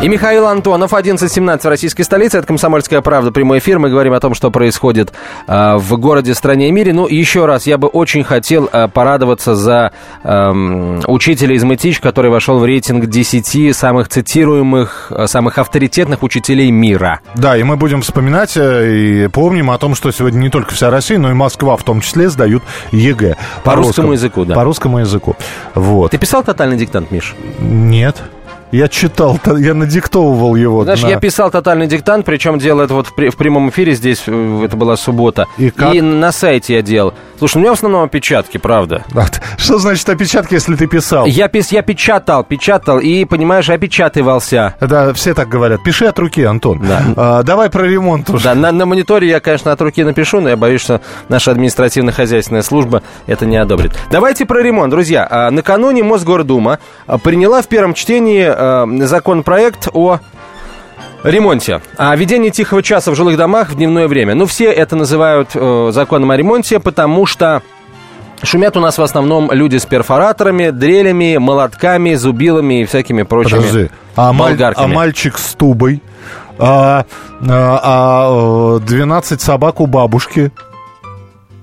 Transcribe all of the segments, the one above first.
И Михаил Антонов, 11.17 в российской столице. Это «Комсомольская правда», прямой эфир. Мы говорим о том, что происходит э, в городе, стране и мире. Ну, еще раз, я бы очень хотел э, порадоваться за э, учителя из Мытищ, который вошел в рейтинг 10 самых цитируемых, э, самых авторитетных учителей мира. Да, и мы будем вспоминать э, и помним о том, что сегодня не только вся Россия, но и Москва в том числе сдают ЕГЭ. По, по русскому языку, да. По русскому языку. Вот. Ты писал тотальный диктант, Миш? Нет. Я читал, я надиктовывал его. Знаешь, на... я писал тотальный диктант, причем делал это вот в, в прямом эфире здесь, э, это была суббота. И, как? и на сайте я делал. Слушай, у меня в основном опечатки, правда. Что значит опечатки, если ты писал? Я, пис, я печатал, печатал и, понимаешь, опечатывался. Да, все так говорят. Пиши от руки, Антон. Да. А, давай про ремонт уже. Да, на, на мониторе я, конечно, от руки напишу, но я боюсь, что наша административно-хозяйственная служба это не одобрит. Давайте про ремонт, друзья. А, накануне Мосгордума а, приняла в первом чтении законопроект о ремонте. О ведении тихого часа в жилых домах в дневное время. Ну, все это называют э, законом о ремонте, потому что Шумят у нас в основном люди с перфораторами, дрелями, молотками, зубилами и всякими прочими Подожди, а, маль, а мальчик с тубой, а, а, а 12 собак у бабушки – а,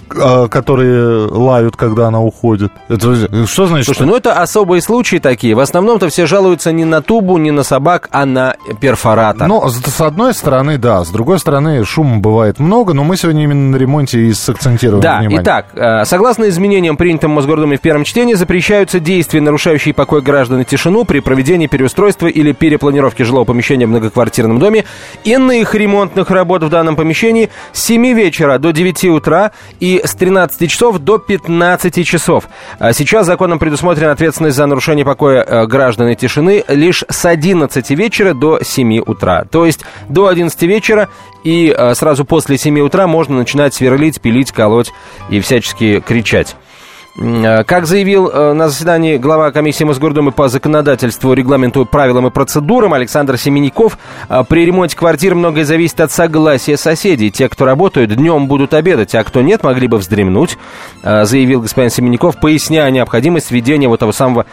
которые лают, когда она уходит. Это что значит? Слушай, ну это особые случаи такие. В основном-то все жалуются не на тубу, не на собак, а на перфоратор. Ну, с одной стороны, да. С другой стороны, шума бывает много, но мы сегодня именно на ремонте и сакцентируем да, внимание. итак, э, согласно изменениям, принятым Мосгордумой в первом чтении, запрещаются действия, нарушающие покой граждан и тишину при проведении переустройства или перепланировки жилого помещения в многоквартирном доме, иных ремонтных работ в данном помещении с 7 вечера до 9 утра и с 13 часов до 15 часов. А сейчас законом предусмотрена ответственность за нарушение покоя э, граждан и тишины лишь с 11 вечера до 7 утра. То есть до 11 вечера и э, сразу после 7 утра можно начинать сверлить, пилить, колоть и всячески кричать. Э, как заявил э, на заседании глава комиссии Мосгордумы по законодательству, регламенту, правилам и процедурам Александр Семеняков, э, при ремонте квартир многое зависит от согласия соседей. Те, кто работают, днем будут обедать, а кто нет, могли бы вздремнуть, заявил господин Семеняков, поясняя необходимость введения вот того самого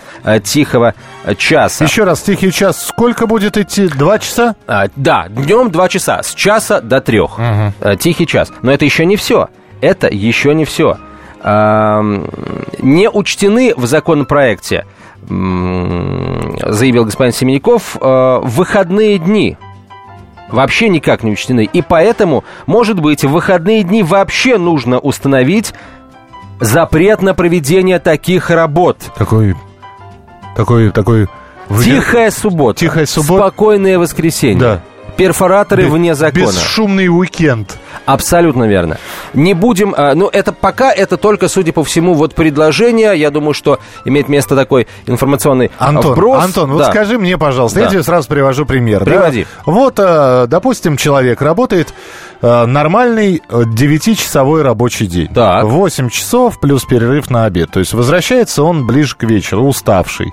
тихого часа. Еще раз, тихий час сколько будет идти? Два часа? А, да, днем два часа, с часа до трех. Угу. Тихий час. Но это еще не все. Это еще не все не учтены в законопроекте, заявил господин Семеняков, э, выходные дни вообще никак не учтены. И поэтому, может быть, в выходные дни вообще нужно установить запрет на проведение таких работ. Такой, такой, такой... Тихая суббота. Тихая суббота. Спокойное воскресенье. Да. Перфораторы Б- вне закона. Бесшумный уикенд. Абсолютно верно. Не будем, а, ну это пока это только, судя по всему, вот предложение. Я думаю, что имеет место такой информационный Антон, вброс. Антон, да. вот скажи мне, пожалуйста, да. я тебе сразу привожу пример. Приводи. Да? Вот, а, допустим, человек работает нормальный 9-часовой рабочий день. Так. 8 часов плюс перерыв на обед. То есть возвращается он ближе к вечеру, уставший.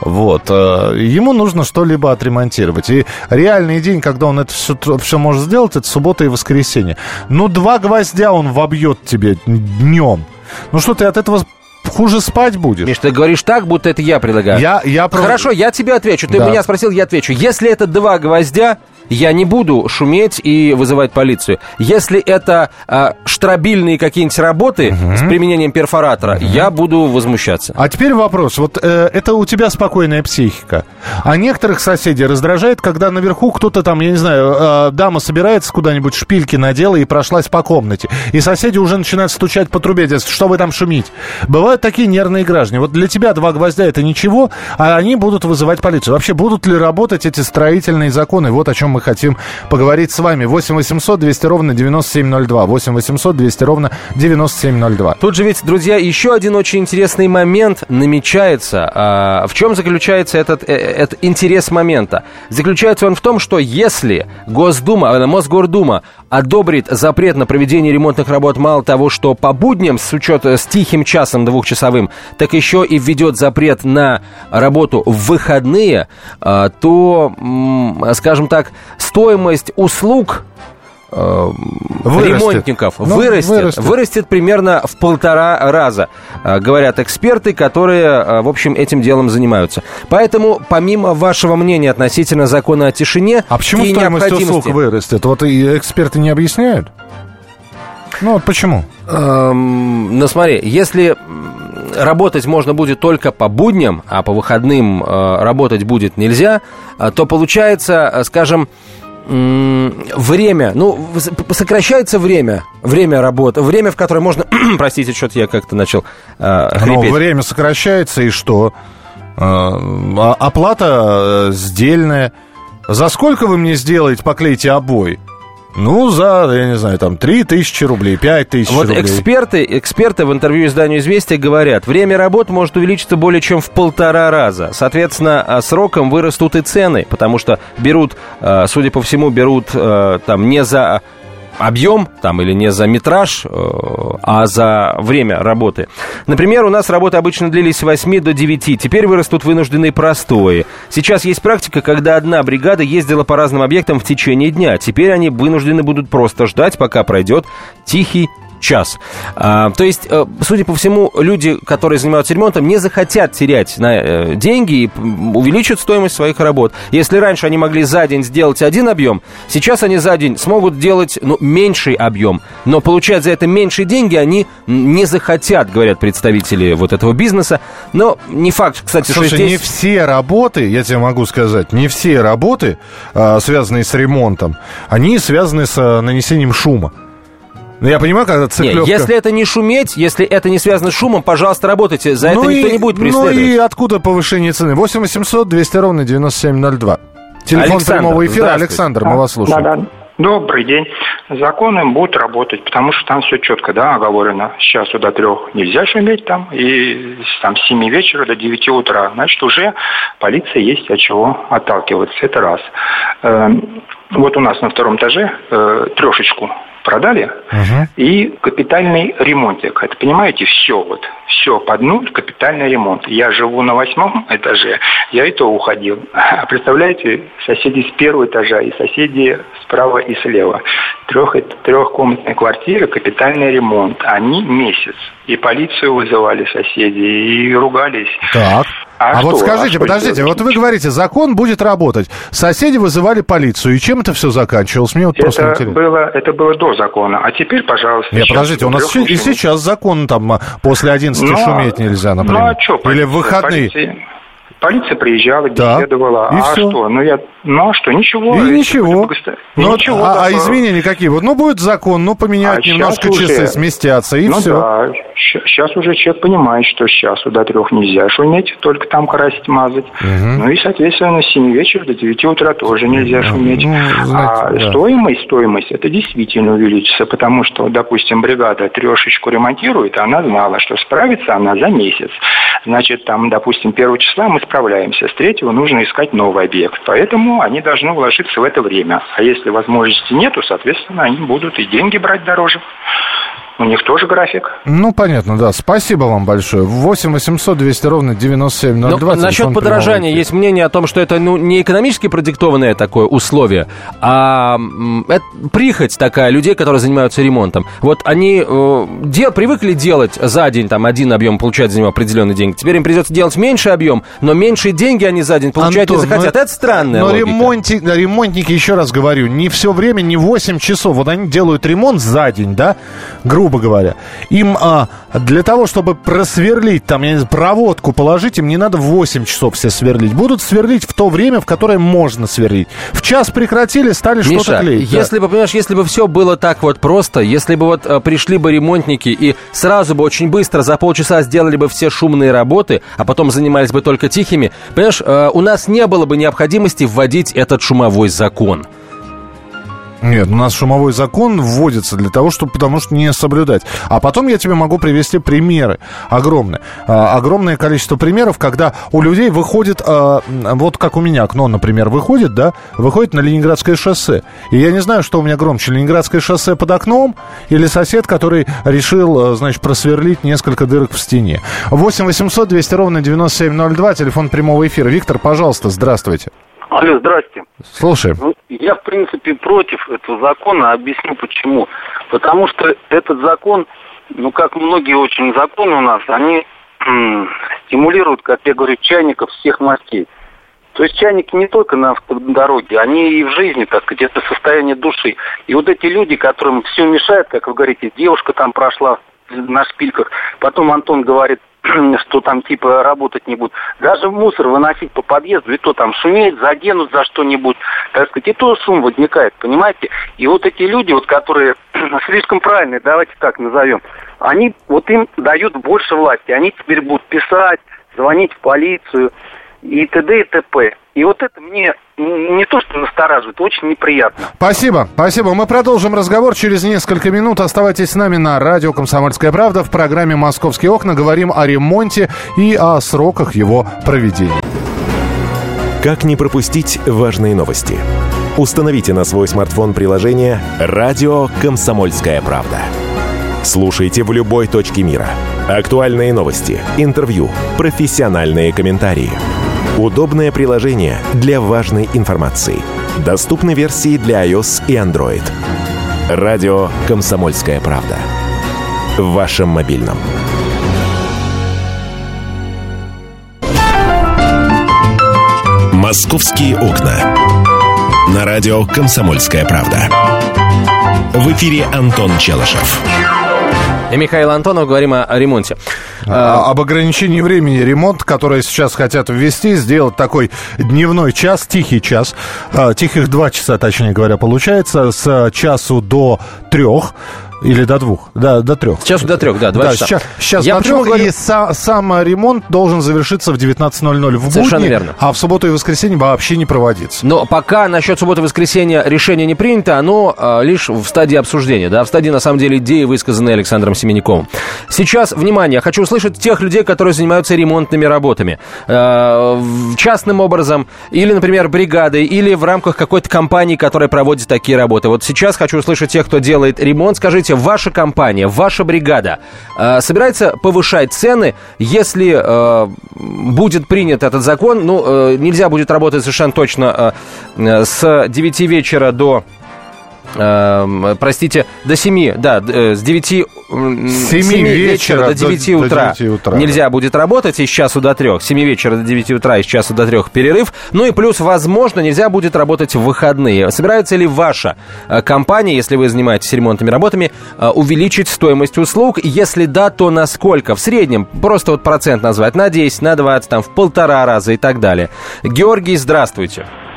Вот. Ему нужно что-либо отремонтировать. И реальный день, когда он это все, все может сделать, это суббота и воскресенье. Ну, два гвоздя он вобьет тебе днем. Ну что, ты от этого хуже спать будешь. Миш, ты говоришь так, будто это я предлагаю. Я, я... Хорошо, я тебе отвечу. Ты да. меня спросил, я отвечу. Если это два гвоздя, я не буду шуметь и вызывать полицию. Если это э, штробильные какие-нибудь работы угу. с применением перфоратора, угу. я буду возмущаться. А теперь вопрос. Вот э, это у тебя спокойная психика. А некоторых соседей раздражает, когда наверху кто-то там, я не знаю, э, дама собирается куда-нибудь, шпильки надела и прошлась по комнате. И соседи уже начинают стучать по трубе, что вы там шумить. Бывают такие нервные граждане. Вот для тебя два гвоздя это ничего, а они будут вызывать полицию. Вообще будут ли работать эти строительные законы? Вот о чем мы мы хотим поговорить с вами. 8 800 200 ровно 9702. 8 800 200 ровно 9702. Тут же ведь, друзья, еще один очень интересный момент намечается. А, в чем заключается этот, э, этот интерес момента? Заключается он в том, что если Госдума, э, Мосгордума одобрит запрет на проведение ремонтных работ. Мало того, что по будням с учетом с тихим часом двухчасовым, так еще и введет запрет на работу в выходные, а, то, скажем так, стоимость услуг э, ремонтников ну, вырастет, вырастет. Вырастет примерно в полтора раза, э, говорят эксперты, которые, э, в общем, этим делом занимаются. Поэтому, помимо вашего мнения относительно закона о тишине а почему и стоимость услуг вырастет? Вот и эксперты не объясняют? Ну вот почему? Эм, ну смотри, если работать можно будет только по будням, а по выходным э, работать будет нельзя, э, то получается, скажем, время, ну, сокращается время, время работы, время, в которое можно, простите, что-то я как-то начал э, хрипеть. Ну, время сокращается, и что? Э, оплата сдельная. За сколько вы мне сделаете, поклейте обои? Ну, за, я не знаю, там, 3 тысячи рублей, 5 тысяч вот рублей. Эксперты, эксперты в интервью изданию «Известия» говорят, время работы может увеличиться более чем в полтора раза. Соответственно, а сроком вырастут и цены, потому что берут, а, судя по всему, берут а, там не за объем там или не за метраж, э, а за время работы. Например, у нас работы обычно длились с 8 до 9, теперь вырастут вынужденные простои. Сейчас есть практика, когда одна бригада ездила по разным объектам в течение дня. Теперь они вынуждены будут просто ждать, пока пройдет тихий час. А, то есть, э, судя по всему, люди, которые занимаются ремонтом, не захотят терять на э, деньги и увеличат стоимость своих работ. Если раньше они могли за день сделать один объем, сейчас они за день смогут делать ну, меньший объем. Но получать за это меньшие деньги они не захотят, говорят представители вот этого бизнеса. Но не факт, кстати, Слушай, что здесь... не все работы, я тебе могу сказать, не все работы, а, связанные с ремонтом, они связаны с а, нанесением шума. Ну, я понимаю, когда цыпленка... Нет, если это не шуметь, если это не связано с шумом, пожалуйста, работайте. За ну это и, никто не будет преследовать. Ну и откуда повышение цены? 8 800 200 ровно 9702. Телефон Александр, прямого эфира. Александр, мы вас слушаем. Да, да. Добрый день. Законы будут работать, потому что там все четко, да, оговорено. С часу до трех нельзя шуметь там, и там с 7 вечера до 9 утра. Значит, уже полиция есть от чего отталкиваться. Это раз. Эм, вот у нас на втором этаже э, трешечку продали, угу. и капитальный ремонтик. Это, понимаете, все вот, все под нуль, капитальный ремонт. Я живу на восьмом этаже, я и то уходил. А представляете, соседи с первого этажа и соседи справа и слева. Трех, трехкомнатная квартира, капитальный ремонт. Они месяц. И полицию вызывали соседи, и ругались. Так. А, а вот скажите, а подождите, вот вы говорите, закон будет работать. Соседи вызывали полицию, и чем это все заканчивалось? Мне вот это просто интересно. Было, это было до закона, а теперь, пожалуйста... Нет, подождите, у нас и сейчас закон там а, после 11 но, шуметь нельзя, например. Ну а что, Или в выходные... Полиция, полиция приезжала, беседовала. Да. И а все. что? Ну, я ну а что, ничего. И ничего. Ну, ничего а, а изменения какие? Вот, ну, будет закон, ну, поменять а немножко часы, уже... сместятся, и ну, все. да, сейчас уже человек понимает, что с часу до трех нельзя шуметь, только там красить, мазать. Угу. Ну и, соответственно, с 7 вечера до 9 утра тоже нельзя шуметь. Ну, знаете, а да. стоимость, стоимость, это действительно увеличится, потому что, допустим, бригада трешечку ремонтирует, а она знала, что справится она за месяц. Значит, там, допустим, первого числа мы справляемся, с третьего нужно искать новый объект. Поэтому они должны вложиться в это время. А если возможности нету, соответственно, они будут и деньги брать дороже. У них тоже график. Ну, понятно, да. Спасибо вам большое. 8 800 200 ровно 9702. Ну, насчет подорожания есть мнение о том, что это ну, не экономически продиктованное такое условие, а это прихоть такая людей, которые занимаются ремонтом. Вот они э, дел, привыкли делать за день там один объем, получать за него определенный деньги. Теперь им придется делать меньше объем, но меньшие деньги они за день получать Антон, не захотят. Но, это странная Но ремонти, ремонтники, еще раз говорю, не все время, не 8 часов. Вот они делают ремонт за день, да, грубо грубо говоря. Им а, для того, чтобы просверлить, там, я не знаю, проводку положить, им не надо 8 часов все сверлить. Будут сверлить в то время, в которое можно сверлить. В час прекратили, стали что-то клеить. если да. бы, понимаешь, если бы все было так вот просто, если бы вот а, пришли бы ремонтники и сразу бы очень быстро за полчаса сделали бы все шумные работы, а потом занимались бы только тихими, понимаешь, а, у нас не было бы необходимости вводить этот шумовой закон. Нет, у нас шумовой закон вводится для того, чтобы, потому что не соблюдать. А потом я тебе могу привести примеры огромные. А, огромное количество примеров, когда у людей выходит, а, вот как у меня окно, например, выходит, да, выходит на Ленинградское шоссе. И я не знаю, что у меня громче, Ленинградское шоссе под окном или сосед, который решил, а, значит, просверлить несколько дырок в стене. 8 800 200 ровно 9702, телефон прямого эфира. Виктор, пожалуйста, здравствуйте. Алло, здрасте. Слушай. Ну, я, в принципе, против этого закона. Объясню почему. Потому что этот закон, ну, как многие очень законы у нас, они стимулируют, как я говорю, чайников всех мастей. То есть чайники не только на автодороге, они и в жизни, так сказать, это состояние души. И вот эти люди, которым все мешает, как вы говорите, девушка там прошла на шпильках, потом Антон говорит, что там типа работать не будут. Даже мусор выносить по подъезду, и то там шуметь, заденут за что-нибудь, так сказать, и то шум возникает, понимаете? И вот эти люди, вот, которые слишком правильные, давайте так назовем, они, вот им дают больше власти, они теперь будут писать, звонить в полицию и т.д. и т.п. И вот это мне не то, что настораживает, очень неприятно. Спасибо, спасибо. Мы продолжим разговор через несколько минут. Оставайтесь с нами на радио «Комсомольская правда». В программе «Московские окна» говорим о ремонте и о сроках его проведения. Как не пропустить важные новости? Установите на свой смартфон приложение «Радио Комсомольская правда». Слушайте в любой точке мира. Актуальные новости, интервью, профессиональные комментарии – Удобное приложение для важной информации. Доступны версии для iOS и Android. Радио «Комсомольская правда». В вашем мобильном. «Московские окна». На радио «Комсомольская правда». В эфире Антон Челышев. И Михаил Антонов, говорим о, о ремонте. А, об ограничении времени ремонт, которое сейчас хотят ввести, сделать такой дневной час, тихий час, а, тихих два часа, точнее говоря, получается, с часу до трех. Или до двух, да, до трех. Сейчас до трех, да, два да, часа. Сейчас, сейчас Я до трех, говорю... и са, сам ремонт должен завершиться в 19.00 в Совершенно будни, верно. а в субботу и воскресенье вообще не проводиться. Но пока насчет субботы-воскресенья решение не принято, оно э, лишь в стадии обсуждения, да, в стадии, на самом деле, идеи, высказанные Александром Семеняковым. Сейчас, внимание, хочу услышать тех людей, которые занимаются ремонтными работами. Э, частным образом, или, например, бригадой, или в рамках какой-то компании, которая проводит такие работы. Вот сейчас хочу услышать тех, кто делает ремонт. Скажите, ваша компания, ваша бригада э, собирается повышать цены, если э, будет принят этот закон? Ну, э, нельзя будет работать совершенно точно э, с 9 вечера до э, простите, до 7, да, э, с 9, С 7 вечера до 9 до- до утра, 9 утра, нельзя будет работать, и с часу до 3, с 7 вечера до 9 утра, и с часу до 3 перерыв, ну и плюс, возможно, нельзя будет работать в выходные. Собирается ли ваша э, компания, если вы занимаетесь ремонтными работами, э, увеличить стоимость услуг? Если да, то на сколько? В среднем, просто вот процент назвать, на 10, на 20, там, в полтора раза и так далее. Георгий, здравствуйте. Здравствуйте.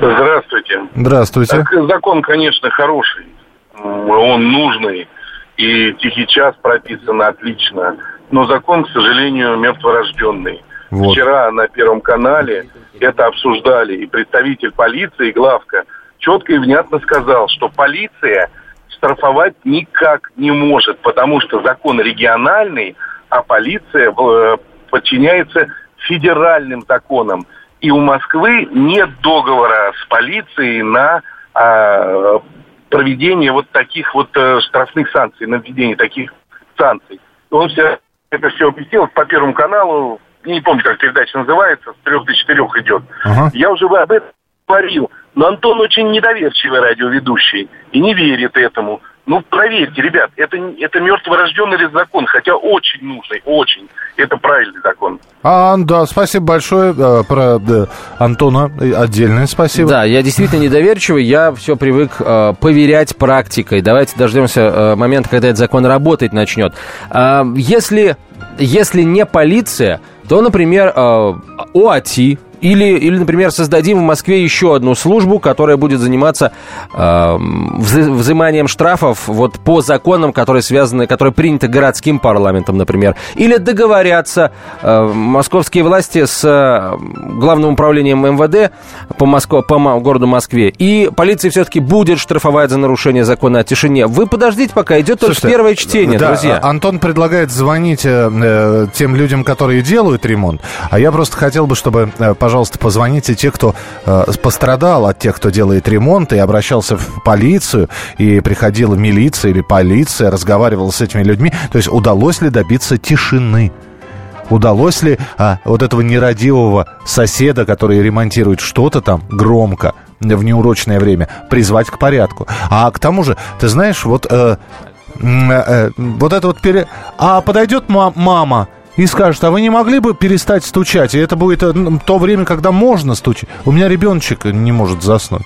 Здравствуйте. Так, закон, конечно, хороший. Он нужный. И тихий час прописан отлично. Но закон, к сожалению, мертворожденный. Вот. Вчера на Первом канале это обсуждали. И представитель полиции, главка, четко и внятно сказал, что полиция штрафовать никак не может, потому что закон региональный, а полиция э, подчиняется федеральным законам. И у Москвы нет договора с полицией на а, проведение вот таких вот э, штрафных санкций, на введение таких санкций. Он все, это все объяснил по Первому каналу, не помню, как передача называется, с трех до четырех идет. Ага. Я уже об этом говорил, но Антон очень недоверчивый радиоведущий и не верит этому. Ну, проверьте, ребят, это, это мертворожденный закон, хотя очень нужный, очень. Это правильный закон. А, да, спасибо большое. э, Про да, Антона э, отдельное спасибо. Да, я действительно недоверчивый, я все привык э, поверять практикой. Давайте дождемся э, момента, когда этот закон работать начнет. А, если, если не полиция, то, например, э, ОАТИ, или, или, например, создадим в Москве еще одну службу, которая будет заниматься э, взы- взиманием штрафов вот по законам, которые связаны, которые приняты городским парламентом, например. Или договорятся э, московские власти с э, главным управлением МВД по, Москве, по городу Москве. И полиция все-таки будет штрафовать за нарушение закона о тишине. Вы подождите, пока идет только Слушайте, первое чтение, да, друзья. а- Антон предлагает звонить э, э, тем людям, которые делают ремонт. А я просто хотел бы, чтобы, э, пожалуйста, позвоните те, кто э, пострадал от тех, кто делает ремонт, и обращался в полицию, и приходила милиция или полиция, разговаривала с этими людьми. То есть удалось ли добиться тишины? удалось ли а, вот этого нерадивого соседа, который ремонтирует что-то там громко в неурочное время, призвать к порядку. А к тому же, ты знаешь, вот, э, э, вот это вот... Пере... А подойдет мама и скажет, а вы не могли бы перестать стучать? И это будет э, то время, когда можно стучать. У меня ребеночек не может заснуть.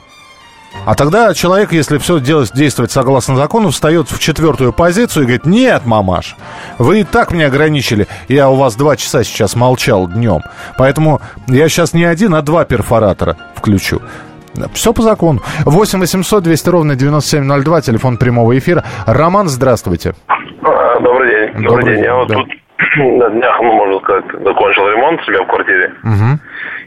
А тогда человек, если все делать, действовать согласно закону, встает в четвертую позицию и говорит, нет, мамаш, вы и так меня ограничили. Я у вас два часа сейчас молчал днем. Поэтому я сейчас не один, а два перфоратора включу. Все по закону. 8 800 200 ровно 9702, телефон прямого эфира. Роман, здравствуйте. А, добрый день. Добрый, Добрый день. Я вот тут на днях, ну, можно сказать, закончил ремонт себя в квартире. Угу.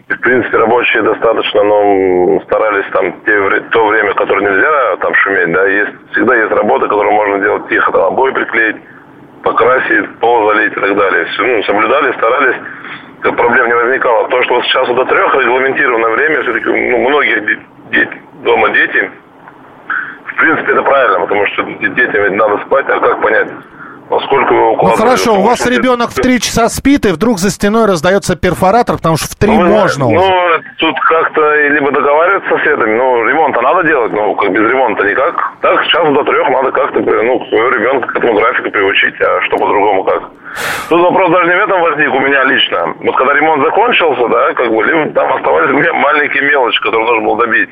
И, в принципе, рабочие достаточно, но старались там те, то время, которое нельзя там шуметь, да, есть, всегда есть работа, которую можно делать тихо, там обои приклеить, покрасить, пол залить и так далее. Все, ну, соблюдали, старались, проблем не возникало. То, что вот сейчас до трех регламентированное время, все-таки ну, многих де- дома дети, в принципе, это правильно, потому что детям ведь надо спать, а как понять, Поскольку вы Ну хорошо, у вас ребенок в три часа спит, и вдруг за стеной раздается перфоратор, потому что в три ну, можно ну, уже. Ну, тут как-то либо договариваться с соседями, ну, ремонт-то надо делать, ну, как без ремонта никак. Так, сейчас до трех надо как-то, ну, своего ребенка к этому графику приучить, а что по-другому как? Тут вопрос даже не в этом возник у меня лично. Вот когда ремонт закончился, да, как бы, либо там оставались маленькие мелочи, которые нужно было добить.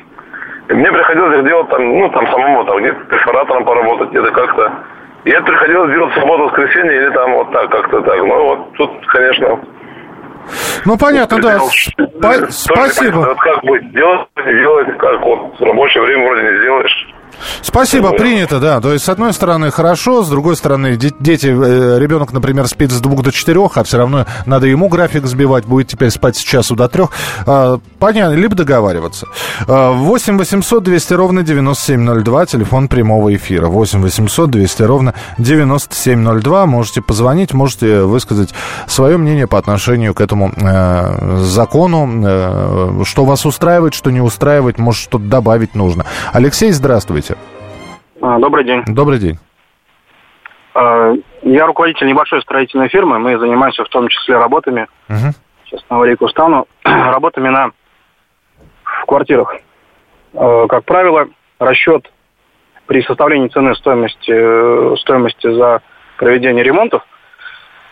И мне приходилось их делать там, ну, там самому, там, где-то перфоратором поработать, где-то как-то это приходилось делать в субботу, воскресенье или там вот так, как-то так. Ну, вот тут, конечно... Ну, понятно, да. Спа- спасибо. Вот как быть, делать, не делать, как вот в рабочее время вроде не сделаешь. Спасибо, принято, да. То есть, с одной стороны, хорошо, с другой стороны, дети, э, ребенок, например, спит с двух до четырех, а все равно надо ему график сбивать, будет теперь спать с часу до трех. А, понятно, либо договариваться. 8 800 200 ровно 9702, телефон прямого эфира. 8 800 200 ровно 9702. Можете позвонить, можете высказать свое мнение по отношению к этому э, закону, э, что вас устраивает, что не устраивает, может, что-то добавить нужно. Алексей, здравствуйте. Здравствуйте. А, добрый день. Добрый день. А, я руководитель небольшой строительной фирмы. Мы занимаемся в том числе работами. Угу. Сейчас на аварийку стану. работами на в квартирах. А, как правило, расчет при составлении цены стоимости, э, стоимости за проведение ремонтов,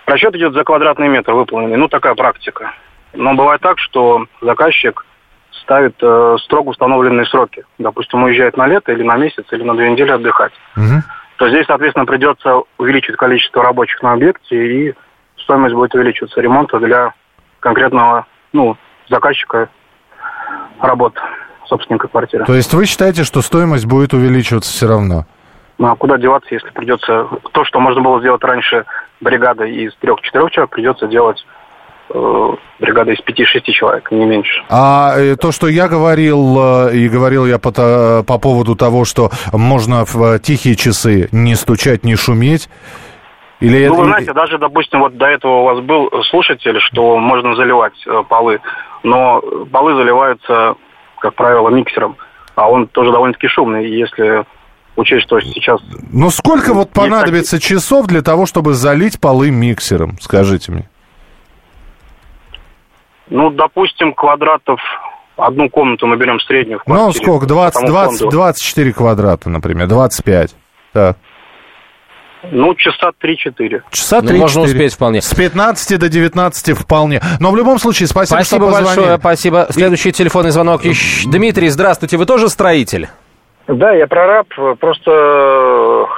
расчет идет за квадратный метр выполненный. Ну, такая практика. Но бывает так, что заказчик ставит э, строго установленные сроки. Допустим, уезжает на лето или на месяц, или на две недели отдыхать. Угу. То здесь, соответственно, придется увеличить количество рабочих на объекте, и стоимость будет увеличиваться ремонта для конкретного ну, заказчика работ, собственника квартиры. То есть вы считаете, что стоимость будет увеличиваться все равно? Ну, а куда деваться, если придется... То, что можно было сделать раньше бригадой из трех-четырех человек, придется делать бригада из 5-6 человек, не меньше. А э, то, что я говорил, э, и говорил я по, по поводу того, что можно в тихие часы не стучать, не шуметь, или ну, это... вы знаете, даже, допустим, вот до этого у вас был слушатель, что можно заливать полы, но полы заливаются, как правило, миксером, а он тоже довольно-таки шумный, если учесть, что сейчас... Ну, сколько вот понадобится такие... часов для того, чтобы залить полы миксером, скажите мне? Ну, допустим, квадратов одну комнату мы берем среднюю в квартире. Ну, сколько? 20, 20, 24 квадрата, например, 25. Так. Ну, часа 3-4. Часа 3-4. Ну, можно успеть вполне. С 15 до 19 вполне. Но в любом случае, спасибо, спасибо что большое, спасибо. Следующий телефонный звонок. Дмитрий, здравствуйте. Вы тоже строитель? Да, я прораб. Просто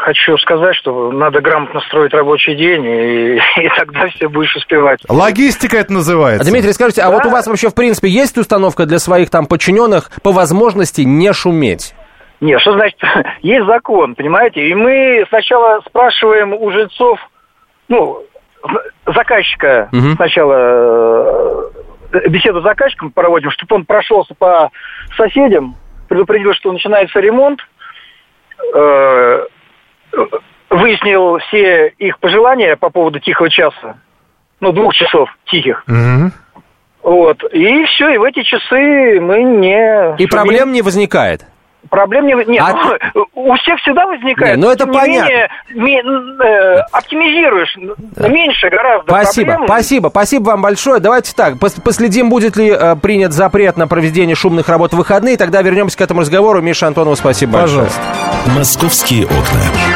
хочу сказать, что надо грамотно строить рабочий день, и, и тогда все будешь успевать. Логистика это называется. Дмитрий, скажите, да. а вот у вас вообще в принципе есть установка для своих там подчиненных по возможности не шуметь? Нет, что значит, есть закон, понимаете? И мы сначала спрашиваем у жильцов, ну, заказчика угу. сначала э, беседу с заказчиком проводим, чтобы он прошелся по соседям, предупредил, что начинается ремонт, э, выяснил все их пожелания по поводу тихого часа, ну, двух часов тихих. Угу. Вот. И все, и в эти часы мы не... И проблем не возникает? Проблем не... Нет, а... ну, у всех всегда возникает. Не, ну это понятно. Менее, ми, э, оптимизируешь. Да. Меньше гораздо Спасибо, проблем. спасибо, спасибо вам большое. Давайте так, последим, будет ли э, принят запрет на проведение шумных работ в выходные. Тогда вернемся к этому разговору. Миша Антонова, спасибо Пожалуйста. большое. Московские окна.